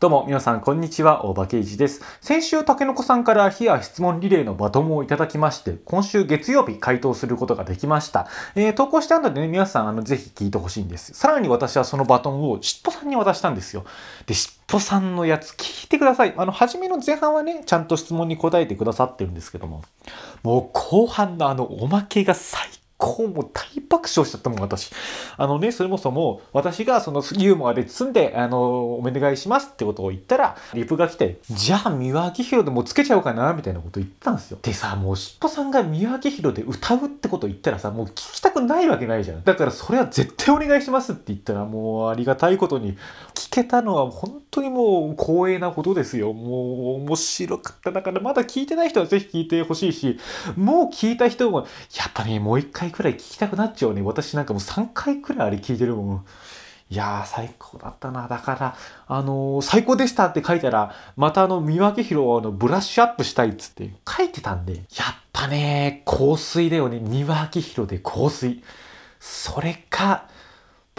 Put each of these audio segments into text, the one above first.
どうも、皆さん、こんにちは。大場圭司です。先週、竹の子さんから火や質問リレーのバトンをいただきまして、今週月曜日回答することができました。えー、投稿した後でね、皆さん、あの、ぜひ聞いてほしいんです。さらに私はそのバトンをしっぽさんに渡したんですよ。で、しっぽさんのやつ聞いてください。あの、初めの前半はね、ちゃんと質問に答えてくださってるんですけども、もう後半のあの、おまけが最構もう大爆笑しちゃったもん、私。あのね、それもそも、私がそのユーモアで包んで、あの、お願いしますってことを言ったら、リプが来て、じゃあ、三輪明宏でもつけちゃおうかな、みたいなこと言ったんですよ。でさ、もう、しっぽさんが三輪明宏で歌うってこと言ったらさ、もう聞きたくないわけないじゃん。だから、それは絶対お願いしますって言ったら、もう、ありがたいことに、聞けたのは本当にもう、光栄なことですよ。もう、面白かった。だから、まだ聞いてない人はぜひ聞いてほしいし、もう聞いた人も、やっぱね、もう一回くらい聞きたくなっちゃうね。私なんかもう3回くらいあれ聞いてるもん。いやー、最高だったな。だから、あのー、最高でしたって書いたら、またあの、三輪明宏をあの、ブラッシュアップしたいっつって書いてたんで、やっぱね、香水だよね。三輪明宏で香水。それか、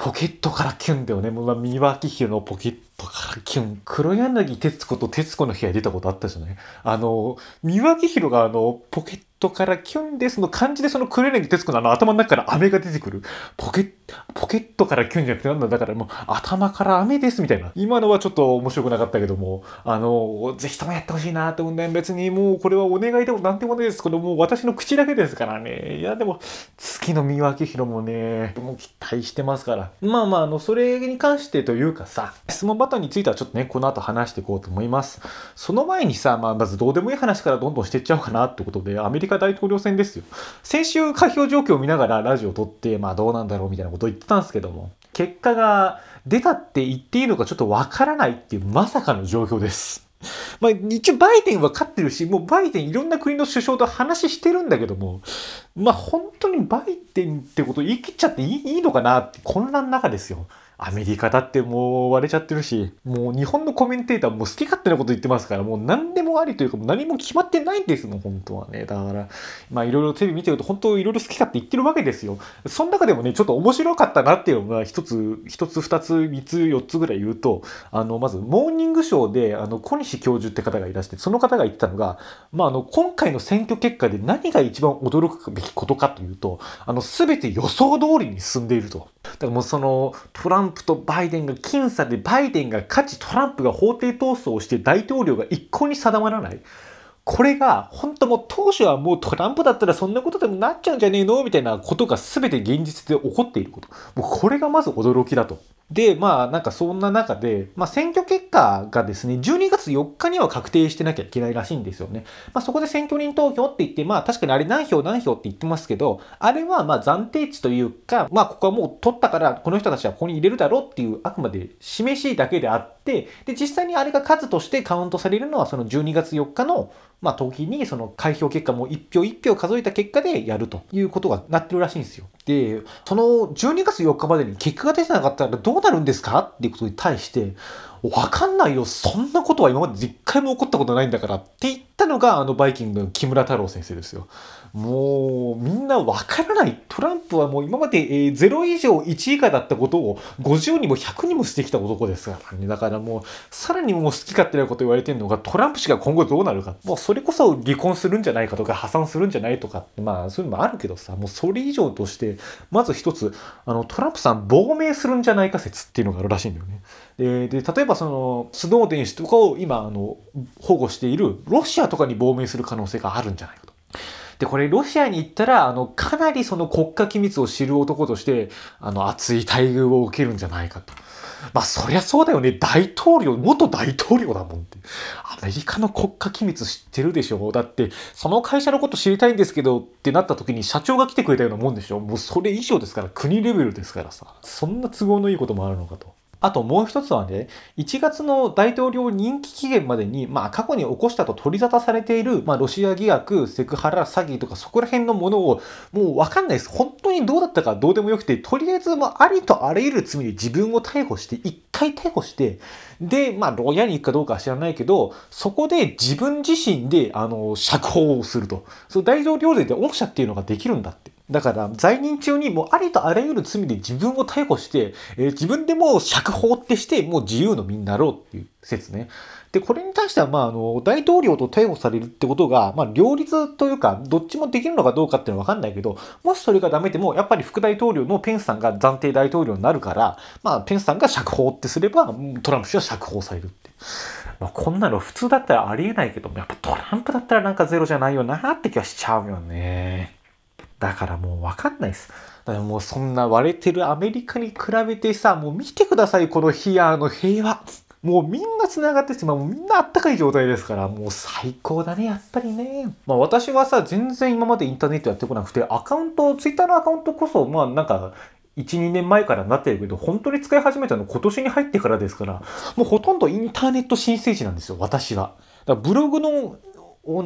ポケットからキュンだよね。もう、三輪明宏のポケットからキュン。黒柳徹子と徹子の部屋出たことあったじゃない？あの、三輪明宏があの、ポケットからキュンですの感じでその黒柳徹子のあの頭の中から飴が出てくる。ポケッ、ポケットからキュンじゃなくてなんだだからもう頭から飴ですみたいな。今のはちょっと面白くなかったけども、あの、ぜひともやってほしいなって思うんだよ。別にもうこれはお願いでもなんてもないですけどもう、私の口だけですからね。いやでも、月の三輪明宏もね、もう期待してますから。まあまあ、あの、それに関してというかさ、質問バトンについてはちょっとね、この後話していこうと思います。その前にさ、まあまずどうでもいい話からどんどんしていっちゃおうかなってことで、アメリカカ大統領選ですよ。先週開票状況を見ながらラジオを撮って、まあどうなんだろうみたいなことを言ってたんですけども、結果が出たって言っていいのかちょっとわからないっていうまさかの状況です。まあ一応バイデンは勝ってるし、もうバイデンいろんな国の首相と話してるんだけども、まあ本当にバイデンってこと言い切っちゃっていいのかなって混乱の中ですよ。アメリカだってもう割れちゃってるし、もう日本のコメンテーターも好き勝手なこと言ってますから、もう何でもありというか、何も決まってないんですもん、本当はね。だから、まあいろいろテレビ見てると、本当いろいろ好き勝手言ってるわけですよ。その中でもね、ちょっと面白かったなっていうのが、一つ、一つ、二つ、三つ、四つぐらい言うと、あの、まず、モーニングショーで、あの、小西教授って方がいらして、その方が言ってたのが、まああの、今回の選挙結果で何が一番驚くべきことかというと、あの、すべて予想通りに進んでいると。だからもうそのトランプとバイデンが僅差でバイデンが勝ちトランプが法廷闘争をして大統領が一向に定まらない。これが本当もう当初はもうトランプだったらそんなことでもなっちゃうんじゃねえの？みたいなことが全て現実で起こっていること。もうこれがまず驚きだと。で、まあなんかそんな中で、まあ選挙結果がですね、12月4日には確定してなきゃいけないらしいんですよね。まあそこで選挙人投票って言って、まあ確かにあれ何票何票って言ってますけど、あれはま暫定値というか、まあここはもう取ったからこの人たちはここに入れるだろうっていうあくまで示しだけであって、で実際にあれが数としてカウントされるのはその12月4日のまあ、時にその開票結果も1票1票数えた結果でやるということがなってるらしいんですよ。で、その12月4日までに結果が出てなかったらどうなるんですか？っていうことに対して、わかんないよ。そんなことは今まで一回も起こったことないんだからって言ったのが、あのバイキングの木村太郎先生ですよ。もう、みんなわからない。トランプはもう今まで、え、0以上1以下だったことを50にも100にもしてきた男ですからね。だからもう、さらにもう好き勝手なこと言われてるのが、トランプ氏が今後どうなるか。もうそれこそ離婚するんじゃないかとか、破産するんじゃないとか、まあそういうのもあるけどさ、もうそれ以上として、まず一つ、あの、トランプさん亡命するんじゃないか説っていうのがあるらしいんだよね。で、で例えばその、スノーデン氏とかを今、あの、保護しているロシアとかに亡命する可能性があるんじゃないかと。で、これロシアに行ったら、あの、かなりその国家機密を知る男として、あの、熱い待遇を受けるんじゃないかと。まあ、そりゃそうだよね。大統領、元大統領だもんって。アメリカの国家機密知ってるでしょ？だって、その会社のこと知りたいんですけどってなった時に社長が来てくれたようなもんでしょ？もうそれ以上ですから、国レベルですからさ。そんな都合のいいこともあるのかと。あともう一つはね、1月の大統領任期期限までに、まあ過去に起こしたと取り沙汰されている、まあロシア疑惑、セクハラ、詐欺とかそこら辺のものを、もうわかんないです。本当にどうだったかどうでもよくて、とりあえず、まあありとあらゆる罪で自分を逮捕して、一回逮捕して、で、まあ牢屋に行くかどうかは知らないけど、そこで自分自身で、あの、釈放をすると。その大統領令で恩赦っていうのができるんだって。だから在任中にもうありとあらゆる罪で自分を逮捕して、えー、自分でもう釈放ってしてもう自由の身になろうっていう説ね。で、これに対しては、まあ、あの、大統領と逮捕されるってことが、まあ、両立というか、どっちもできるのかどうかっていうのはわかんないけど、もしそれがダメでも、やっぱり副大統領のペンスさんが暫定大統領になるから、まあ、ペンスさんが釈放ってすれば、トランプ氏は釈放されるって。まあ、こんなの普通だったらありえないけど、やっぱトランプだったらなんかゼロじゃないよなって気はしちゃうよね。だからもうわかんないです。だからもうそんな割れてるアメリカに比べてさ、もう見てください、このヒアの平和。もうみんな繋がってて、ま、うみんなあったかい状態ですから、もう最高だね、やっぱりね。まあ私はさ、全然今までインターネットやってこなくて、アカウント、ツイッターのアカウントこそ、まあなんか、1、2年前からなってるけど、本当に使い始めたの今年に入ってからですから、もうほとんどインターネット申請時なんですよ、私は。だからブログの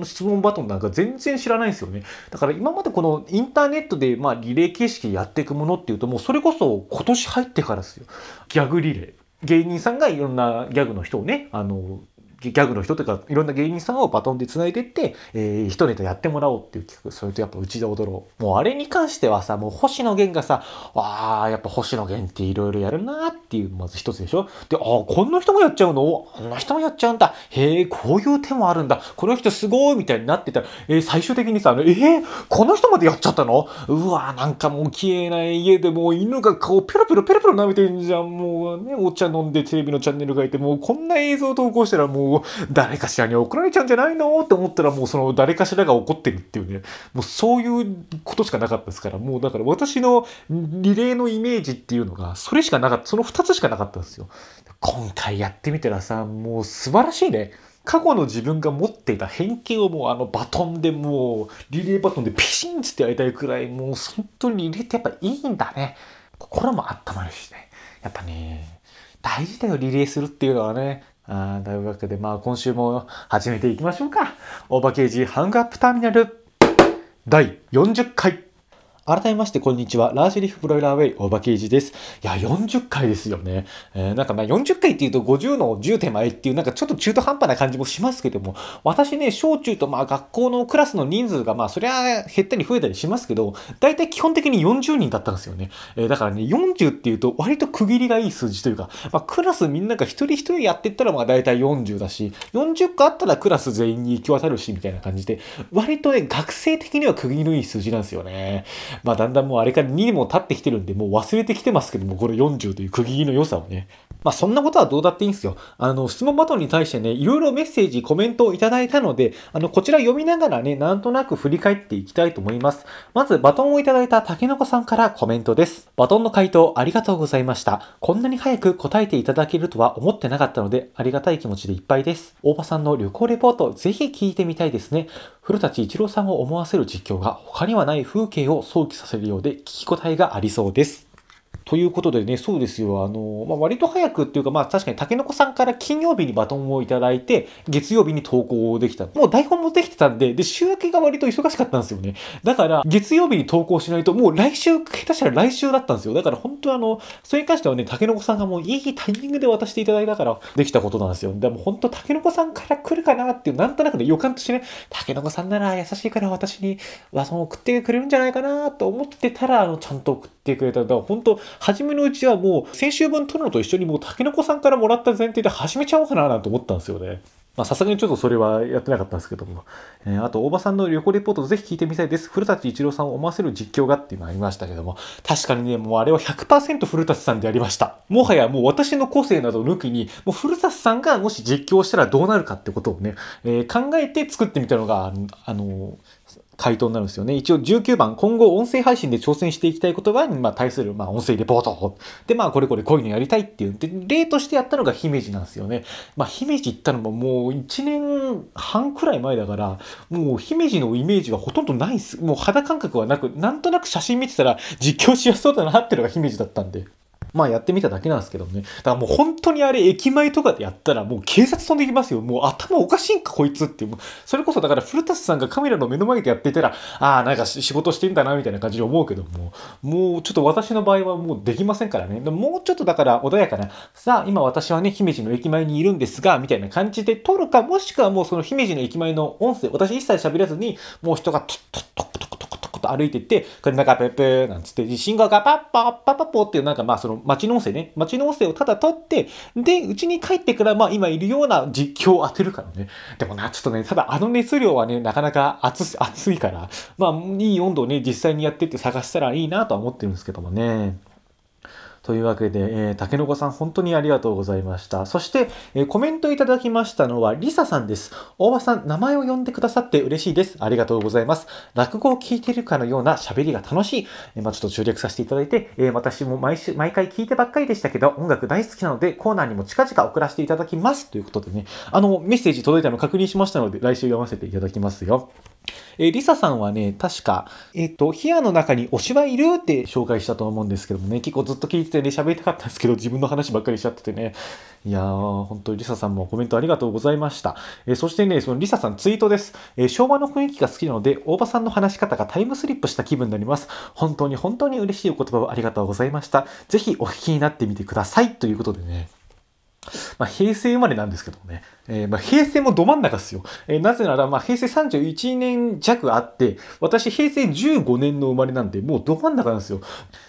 質問バトンなんか全然知らないんですよね。だから今までこのインターネットでまあリレー形式でやっていくものっていうともうそれこそ今年入ってからですよ。ギャグリレー。芸人さんがいろんなギャグの人をね、あの、ギャグの人とかいろんな芸人さんをバトンで繋いでって、えー、一ネタやってもらおうっていう企画。それとやっぱうちで踊ろう。もうあれに関してはさ、もう星野源がさ、ああ、やっぱ星野源っていろいろやるなっていう、まず一つでしょ。で、ああ、こんな人もやっちゃうの？あんな人もやっちゃうんだ。へえ、こういう手もあるんだ。この人すごいみたいになってたら、えー、最終的にさ、あの、えー、この人までやっちゃったの？うわなんかもう消えない家でもう犬が顔ペロペロペロペロ舐めてんじゃん。もうね、お茶飲んでテレビのチャンネルがいて、もうこんな映像投稿したらもう誰かしらに怒られちゃうんじゃないの？って思ったらもうその誰かしらが怒ってるっていうね、もうそういうことしかなかったですから、もうだから私のリレーのイメージっていうのが、それしかなかった、その2つしかなかったんですよ。今回やってみたらさ、もう素晴らしいね。過去の自分が持っていた偏見をもうあのバトンでもうリレーバトンでピシンつってやりたいくらいもう本当にリレーってやっぱいいんだね。心も温まるしね。やっぱね、大事だよリレーするっていうのはね。あというわけで、まあ今週も始めていきましょうか。オーバーケージハングアップターミナル第40回。改めまして、こんにちは。ラージリフブロイラーウェイ、大場刑事です。いや、40回ですよね。えー、なんかまあ40回っていうと50の10手前っていうなんかちょっと中途半端な感じもしますけども、私ね、小中とまあ学校のクラスの人数がまあそりゃ減ったり増えたりしますけど、大体基本的に40人だったんですよね。えー、だからね、40っていうと割と区切りがいい数字というか、まあクラスみんなが一人一人やってったらまあ大体40だし、40個あったらクラス全員に行き渡るし、みたいな感じで、割とね、学生的には区切りのいい数字なんですよね。まあだんだんもうあれから2にも経ってきてるんで、もう忘れてきてますけども、この40という区切りの良さをね。まあそんなことはどうだっていいんですよ。あの、質問バトンに対してね、いろいろメッセージ、コメントをいただいたので、あの、こちら読みながらね、なんとなく振り返っていきたいと思います。まず、バトンをいただいた竹の子さんからコメントです。バトンの回答ありがとうございました。こんなに早く答えていただけるとは思ってなかったので、ありがたい気持ちでいっぱいです。大場さんの旅行レポート、ぜひ聞いてみたいですね。古舘一郎さんを思わせる実況が他にはない風景を想起させるようで聞き応えがありそうです。ということでね、そうですよ。あの、まあ、割と早くっていうか、まあ確かに竹の子さんから金曜日にバトンをいただいて、月曜日に投稿できた。もう台本もできてたんで、で、週明けが割と忙しかったんですよね。だから、月曜日に投稿しないと、もう来週、下手したら来週だったんですよ。だから本当あの、それに関してはね、竹の子さんがもういいタイミングで渡していただいたから、できたことなんですよ。でも本当竹の子さんから来るかなっていう、なんとなくね、予感としてね、竹の子さんなら優しいから私に、バトン送ってくれるんじゃないかなと思ってたら、あの、ちゃんと送ってくれた。だから本当初めのうちはもう、先週分撮るのと一緒にもう、タケノコさんからもらった前提で始めちゃおうかななんて思ったんですよね。まあ、さすがにちょっとそれはやってなかったんですけども。えー、あと、大場さんの旅行レポートぜひ聞いてみたいです。古舘一郎さんを思わせる実況がっていうのありましたけども。確かにね、もうあれは100%古舘さんでありました。もはやもう私の個性など抜きに、もう古舘さんがもし実況したらどうなるかってことをね、えー、考えて作ってみたのが、あの、回答になるんですよね。一応19番、今後音声配信で挑戦していきたい言葉にま対するまあ音声レポート。で、まあこれこれこういうのやりたいっていう。で、例としてやったのが姫路なんですよね。まあ姫路行ったのももう1年半くらい前だから、もう姫路のイメージはほとんどないっす。もう肌感覚はなく、なんとなく写真見てたら実況しやすそうだなっていうのが姫路だったんで。まあやってみただけなんですけどね。だからもう本当にあれ駅前とかでやったらもう警察飛んできますよ。もう頭おかしいんかこいつっていう。それこそだから古舘さんがカメラの目の前でやっていたら、ああ、なんか仕事してんだなみたいな感じで思うけども、もうちょっと私の場合はもうできませんからね。もうちょっとだから穏やかな、さあ今私はね、姫路の駅前にいるんですが、みたいな感じで撮るか、もしくはもうその姫路の駅前の音声、私一切喋らずに、もう人がトットットットットットッと歩いてって、車がペッペーなんつって、信号がパッパッパッパッポっていうなんかまあその街の音声ね、街の音声をただ撮って、で、うちに帰ってからまあ今いるような実況を当てるからね。でもな、ちょっとね、ただあの熱量はね、なかなか熱熱いから、まあいい温度をね、実際にやってって探したらいいなとは思ってるんですけどもね。というわけで、えー、竹の子さん本当にありがとうございました。そして、えー、コメントいただきましたのは、リサさんです。大場さん、名前を呼んでくださって嬉しいです。ありがとうございます。落語を聞いてるかのような喋りが楽しい。えー、まあ、ちょっと注略させていただいて、え私も毎週、毎回聞いてばっかりでしたけど、音楽大好きなので、コーナーにも近々送らせていただきます。ということでね、あの、メッセージ届いたの確認しましたので、来週読ませていただきますよ。えー、リサさんはね、確か、えっ、ー、と、ヒアの中に推しはいるって紹介したと思うんですけどもね、結構ずっと聞いててね、喋りたかったんですけど、自分の話ばっかりしちゃっててね。いやー、本当にリサさんもコメントありがとうございました。えー、そしてね、そのリサさんツイートです。え昭和の雰囲気が好きなので、大場さんの話し方がタイムスリップした気分になります。本当に本当に嬉しいお言葉をありがとうございました。ぜひお聞きになってみてください。ということでね。まあ、平成生まれなんですけどね、えー、まあ、平成もど真ん中っすよ。えー、なぜなら、まあ、平成31年弱あって、私平成15年の生まれなんで、もうど真ん中なんですよ。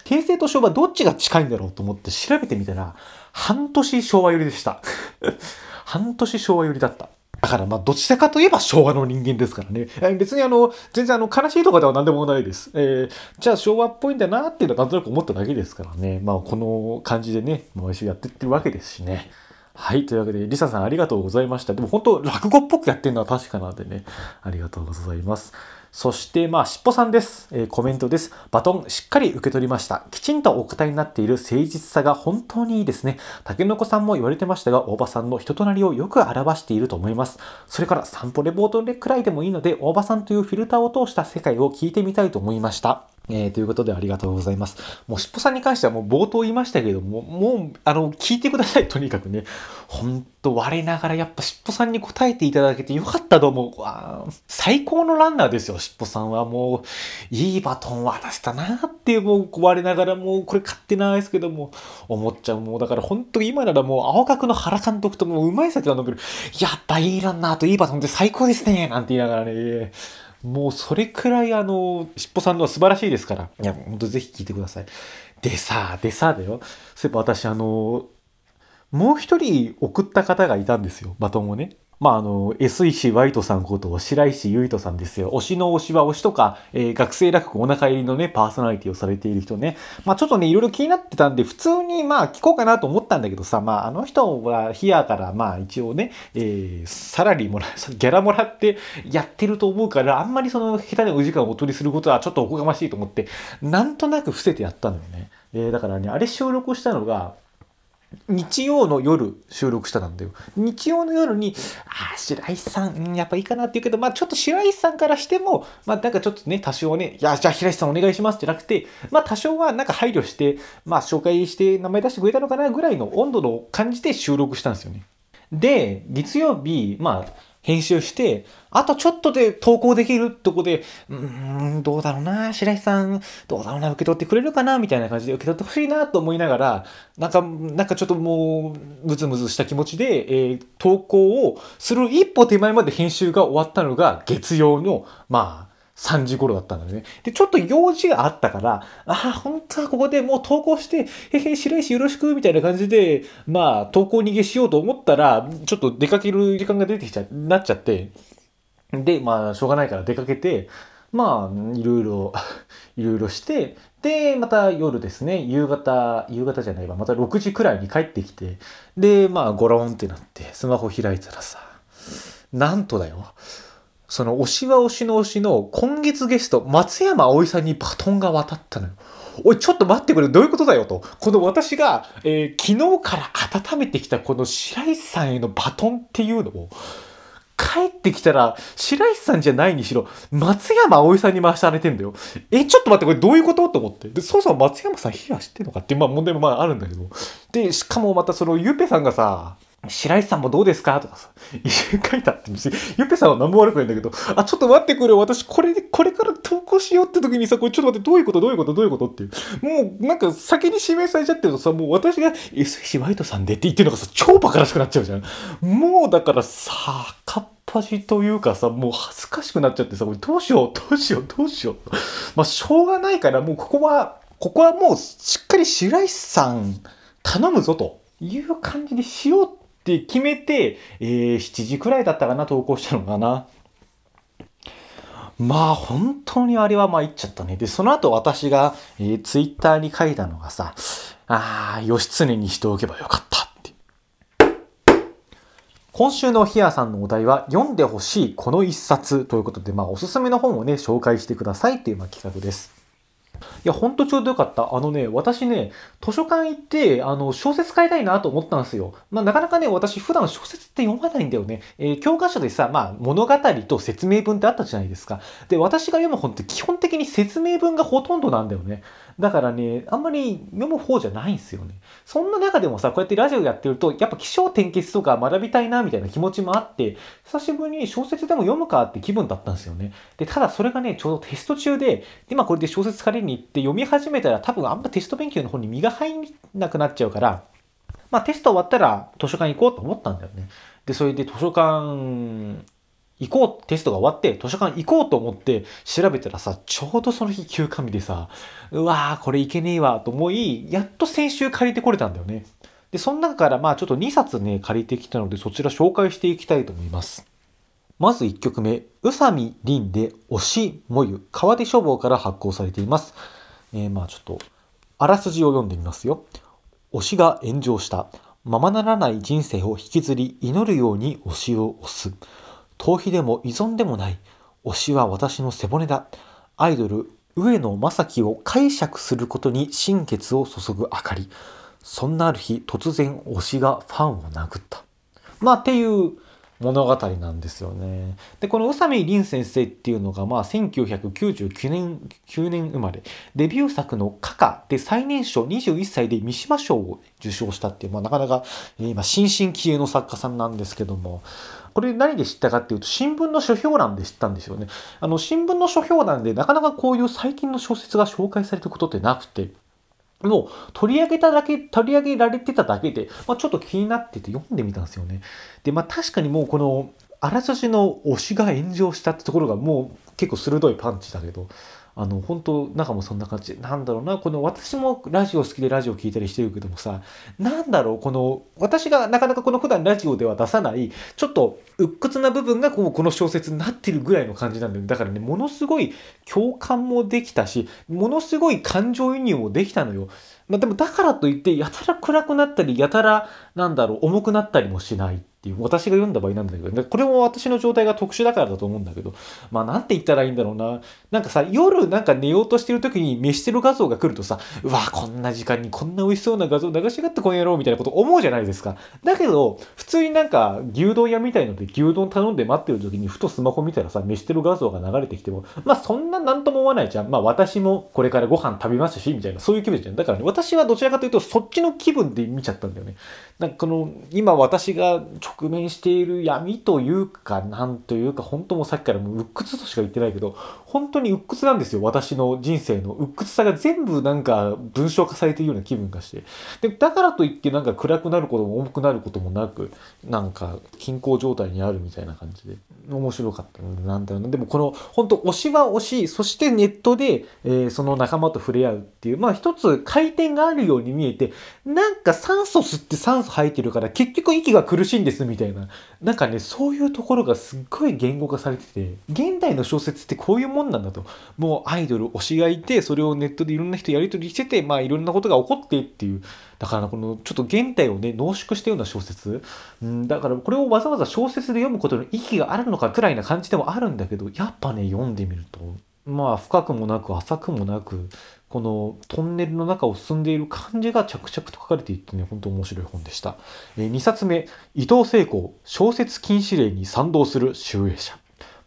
平成と昭和どっちが近いんだろうと思って調べてみたら、半年昭和寄りでした。半年昭和寄りだった。だからまあどちらかといえば昭和の人間ですからね。別にあの、全然あの悲しいとかでは何でもないです。えー、じゃあ昭和っぽいんだなっていうのはなんとなく思っただけですからね。まあこの感じでね、毎週やってってるわけですしね。はい。というわけで、リサさんありがとうございました。でも本当、落語っぽくやってるのは確かなんでね、ありがとうございます。そして、まあ、しっぽさんです。えー、コメントです。バトンしっかり受け取りました。きちんとお答えになっている誠実さが本当にいいですね。竹の子さんも言われてましたが、大場さんの人となりをよく表していると思います。それから散歩レポートくらいでもいいので、大場さんというフィルターを通した世界を聞いてみたいと思いました。えー、ということでありがとうございます。もうしっぽさんに関してはもう冒頭言いましたけども、もう、あの、聞いてください、とにかくね。ほんと、我ながらやっぱしっぽさんに答えていただけてよかったと思う。わ最高のランナーですよ、しっぽさんは。もう、いいバトン渡したなっていう、もう、我ながらもう、これ勝手ないですけども、思っちゃう。もう、だから本当今ならもう、青学の原監督ともう、うまい酒が飲める。やっぱいいランナーといいバトンって最高ですねなんて言いながらね。もうそれくらいあの、しっぽさんのは素晴らしいですから。いや、ほんとぜひ聞いてください。でさあ、でさあだよ。そういえば私あの、もう一人送った方がいたんですよ、バトンをね。まあ、あの、S 石ワイトさんこと白石ゆいとさんですよ。推しの推しは推しとか、えー、学生落語お腹入りのね、パーソナリティをされている人ね。まあ、ちょっとね、いろいろ気になってたんで、普通にまあ、聞こうかなと思ったんだけどさ、まあ、あの人はヒアからまあ、一応ね、えー、サラリーもら、ギャラもらってやってると思うから、あんまりその、下手なお時間をお取りすることはちょっとおこがましいと思って、なんとなく伏せてやったのよね。えー、だからね、あれ収録したのが、日曜の夜収録したんだよ。日曜の夜に、ああ、白石さん、うん、やっぱいいかなって言うけど、まあちょっと白石さんからしても、まあなんかちょっとね、多少ね、いや、じゃあ白石さんお願いしますじゃなくて、まあ多少はなんか配慮して、まあ紹介して名前出してくれたのかなぐらいの温度の感じで収録したんですよね。で、月曜日、まあ、編集して、あとちょっとで投稿できるとこで、うーん、どうだろうな、白石さん、どうだろうな、受け取ってくれるかな、みたいな感じで受け取ってほしいなと思いながら、なんか、なんかちょっともう、ムズムズした気持ちで、えー、投稿をする一歩手前まで編集が終わったのが月曜の、まあ、3時頃だったんだよね。で、ちょっと用事があったから、ああ、本当はここでもう投稿して、へへ、白石よろしく、みたいな感じで、まあ、投稿逃げしようと思ったら、ちょっと出かける時間が出てきちゃ、なっちゃって、で、まあ、しょうがないから出かけて、まあ、いろいろ、いろいろして、で、また夜ですね、夕方、夕方じゃないわ、また6時くらいに帰ってきて、で、まあ、ゴロンってなって、スマホ開いたらさ、なんとだよ、その推しは推しの推しの今月ゲスト、松山葵さんにバトンが渡ったのよ。おい、ちょっと待ってくれ、どういうことだよと。この私が、えー、昨日から温めてきたこの白石さんへのバトンっていうのを、帰ってきたら、白石さんじゃないにしろ、松山葵さんに回してあげてんだよ。え、ちょっと待って、これどういうことと思って。で、そもそも松山さん火は知ってんのかって、まあ問題もまああるんだけど。で、しかもまたそのゆうぺさんがさ、白石さんもどうですか？とかさ、書いたってあってゆっぺさんは何も悪くないんだけど、あ、ちょっと待ってくれ、私これで、これから投稿しようって時にさ、これちょっと待って、どういうこと？どういうこと？どういうこと？っていう。もう、なんか先に指名されちゃってるとさ、もう私が SH ワイトさんでって言ってるのがさ、超バカらしくなっちゃうじゃん。もうだからさ、かっぽ恥じというかさ、もう恥ずかしくなっちゃってさ、これどうしよう、どうしよう、どうしよう？まあ、しょうがないから、もうここは、ここはもうしっかり白石さん頼むぞという感じでしようって決めて、えー、7時くらいだったかな、投稿したのかな。まあ本当にあれは参っちゃったね。で、その後私が、えー、ツイッターに書いたのがさ、ああ、義経にしておけばよかったって。今週のヒアさんのお題は読んでほしいこの一冊ということで、まあおすすめの本をね、紹介してくださいっていうまあ企画です。いや、ほんとちょうどよかった。あのね、私ね、図書館行って、あの、小説買いたいなと思ったんですよ。まあ、なかなかね、私普段小説って読まないんだよね。えー、教科書でさ、まあ、物語と説明文ってあったじゃないですか。で、私が読む本って基本的に説明文がほとんどなんだよね。だからね、あんまり読む方じゃないんですよね。そんな中でもさ、こうやってラジオやってると、やっぱ気象転結とか学びたいな、みたいな気持ちもあって、久しぶりに小説でも読むかって気分だったんですよね。で、ただそれがね、ちょうどテスト中で、今これで小説借りに行って読み始めたら多分あんまテスト勉強の方に身が入んなくなっちゃうから、まあテスト終わったら図書館行こうと思ったんだよね。で、それで図書館行こう、テストが終わって図書館行こうと思って調べたらさ、ちょうどその日休館日でさ、うわーこれいけねえわと思い、やっと先週借りてこれたんだよね。で、その中からまあちょっと2冊ね、借りてきたのでそちら紹介していきたいと思います。まず1曲目、宇佐美凛で推しもゆ、川出書房から発行されています。えー、まあちょっと、あらすじを読んでみますよ。推しが炎上した。ままならない人生を引きずり祈るように推しを推す。逃避でも依存でもない。推しは私の背骨だ。アイドル、上野正樹を解釈することに心血を注ぐ明かり。そんなある日、突然推しがファンを殴った。まあ、っていう物語なんですよね。で、この宇佐美凛先生っていうのが、まあ、1999年、9年生まれ、デビュー作のカカで最年少21歳で三島賞を受賞したっていう、まあ、なかなか、今、新進気鋭の作家さんなんですけども、これ何で知ったかっていうと、新聞の書評欄で知ったんですよね。あの、新聞の書評欄でなかなかこういう最近の小説が紹介されることってなくて、もう取り上げただけ、取り上げられてただけで、まあ、ちょっと気になってて読んでみたんですよね。で、まあ確かにもうこの、あらすじの推しが炎上したってところがもう結構鋭いパンチだけど、あの、本当中もそんな感じ。なんだろうな、この私もラジオ好きでラジオ聞いたりしてるけどもさ、なんだろう、この、私がなかなかこの普段ラジオでは出さない、ちょっと鬱屈な部分がこうこの小説になってるぐらいの感じなんだよ。だからね、ものすごい共感もできたし、ものすごい感情移入もできたのよ。まあ、でもだからといって、やたら暗くなったり、やたら、なんだろう、重くなったりもしない。ていう私が読んだ場合なんだけど、これも私の状態が特殊だからだと思うんだけど、まあなんて言ったらいいんだろうな。なんかさ、夜なんか寝ようとしてる時に飯してる画像が来るとさ、うわ、こんな時間にこんな美味しそうな画像流しがってこんやろうみたいなこと思うじゃないですか。だけど、普通になんか牛丼屋みたいので牛丼頼んで待ってる時にふとスマホ見たらさ、飯してる画像が流れてきても、まあそんななんとも思わないじゃん。まあ私もこれからご飯食べますし、みたいな、そういう気分じゃん。だからね、私はどちらかというとそっちの気分で見ちゃったんだよね。なんかこの、今私が直面しているる闇というか、なんというか、本当もさっきからもう鬱屈としか言ってないけど、本当に鬱屈なんですよ。私の人生の鬱屈さが全部なんか文章化されているような気分がして。で、だからといってなんか暗くなることも重くなることもなく、なんか均衡状態にあるみたいな感じで、面白かったので、なんだろうな。でもこの、本当推しは推し、そしてネットで、えー、その仲間と触れ合うっていう、まあ一つ回転があるように見えて、なんか酸素吸って酸素吐いてるから結局息が苦しいんですみたいな。なんかね、そういうところがすっごい言語化されてて、現代の小説ってこういうもんなんだと。もうアイドル、推しがいて、それをネットでいろんな人やり取りしてて、まあいろんなことが起こってっていう。だからこのちょっと現代をね、濃縮したような小説。うん、だからこれをわざわざ小説で読むことの意義があるのかくらいな感じでもあるんだけど、やっぱね、読んでみると、まあ深くもなく浅くもなく、このトンネルの中を進んでいる感じが着々と書かれていってね、本当面白い本でした。えー、2冊目、伊藤聖子、小説禁止令に賛同する集英社。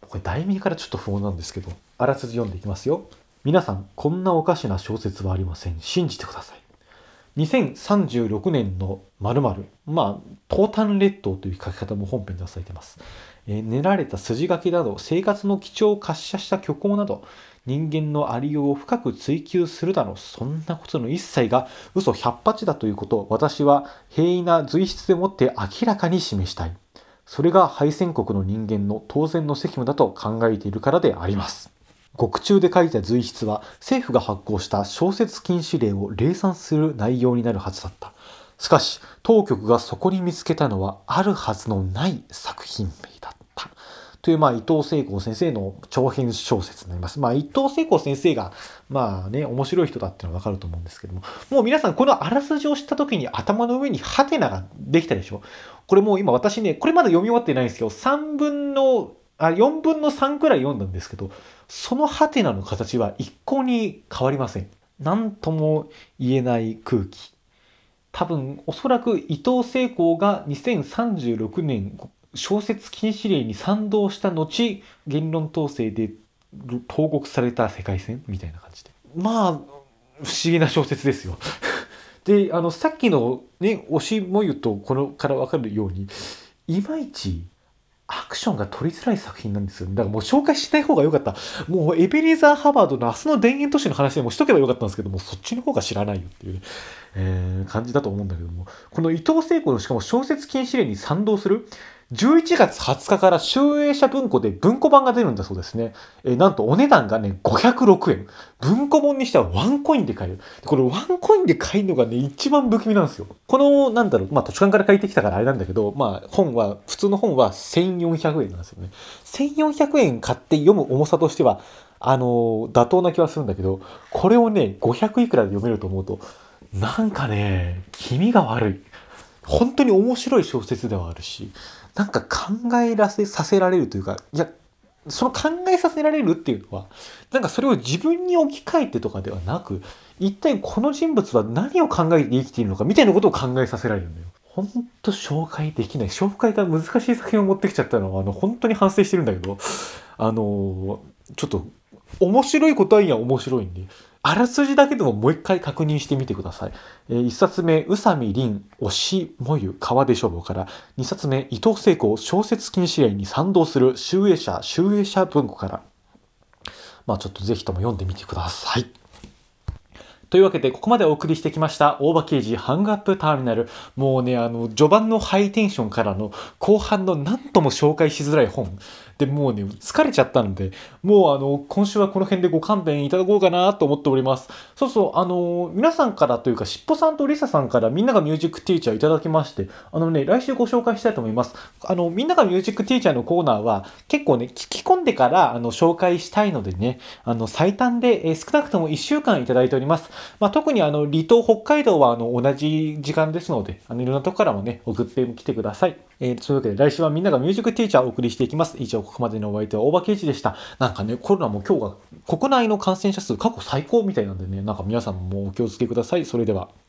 これ題名からちょっと不穏なんですけど、あらすじ読んでいきますよ。皆さん、こんなおかしな小説はありません。信じてください。2036年の〇〇。まあ、東端列島という書き方も本編ではされています。えー、練られた筋書きなど、生活の基調を滑車した虚構など、人間のありようを深く追求するだろう。そんなことの一切が嘘百発だということを私は平易な随筆でもって明らかに示したい。それが敗戦国の人間の当然の責務だと考えているからであります。獄中で書いた随筆は政府が発行した小説禁止令を礼賛する内容になるはずだった。しかし、当局がそこに見つけたのはあるはずのない作品名だった。という、まあ、伊藤聖子先生の長編小説になります。まあ、伊藤聖子先生が、まあね、面白い人だっていうのはわかると思うんですけども、もう皆さん、このあらすじを知った時に頭の上にハテナができたでしょこれもう今私ね、これまだ読み終わってないんですけど、3分の、あ、4分の3くらい読んだんですけど、そのハテナの形は一向に変わりません。何とも言えない空気。多分、おそらく伊藤聖光が2036年小説禁止令に賛同した後、言論統制で投獄された世界線みたいな感じで。まあ、不思議な小説ですよ。で、あの、さっきのね、推しもゆとこのからわかるように、いまいちアクションが取りづらい作品なんですよ。だからもう紹介しない方が良かった。もうエベレーザー・ハバードの明日の田園都市の話でもしとけばよかったんですけども、そっちの方が知らないよっていう、えー、感じだと思うんだけども、この伊藤聖子のしかも小説禁止令に賛同する11月20日から集英社文庫で文庫版が出るんだそうですね。えー、なんとお値段がね、506円。文庫本にしてはワンコインで買える。これワンコインで買えるのがね、一番不気味なんですよ。この、なんだろう、まあ図書館から借りてきたからあれなんだけど、まあ本は、普通の本は1400円なんですよね。1400円買って読む重さとしては、あの、妥当な気はするんだけど、これをね、500いくらで読めると思うと、なんかね、気味が悪い。本当に面白い小説ではあるし、なんか考えらせさせられるというか、いや、その考えさせられるっていうのは、なんかそれを自分に置き換えてとかではなく、一体この人物は何を考えて生きているのかみたいなことを考えさせられるんだよ。ほんと紹介できない。紹介が難しい作品を持ってきちゃったのは、あの、本当に反省してるんだけど、あの、ちょっと、面白いことはいや面白いんで、あらすじだけでももう一回確認してみてください。えー、1冊目、宇佐美凛、推しもゆ、川出書房から、2冊目、伊藤聖子、小説禁止令に賛同する集英社、集英社文庫から、まあちょっとぜひとも読んでみてください。というわけで、ここまでお送りしてきました、大場刑事ハングアップターミナル。もうね、あの、序盤のハイテンションからの後半の何とも紹介しづらい本。で、もうね、疲れちゃったので、もうあの、今週はこの辺でご勘弁いただこうかなと思っております。そうそう、あの、皆さんからというか、しっぽさんとりささんからみんながミュージックティーチャーいただきまして、あのね、来週ご紹介したいと思います。あの、みんながミュージックティーチャーのコーナーは、結構ね、聞き込んでから、あの、紹介したいのでね、あの、最短で、え、少なくとも1週間いただいております。まあ、特にあの、離島北海道は、あの、同じ時間ですので、あの、いろんなとこからもね、送ってきてください。えー、そういうわけで来週はみんながミュージックティーチャーをお送りしていきます。以上、ここまでのお相手は大場圭一でした。なんかね、コロナも今日が国内の感染者数過去最高みたいなんでね、なんか皆さんもお気をつけください。それでは。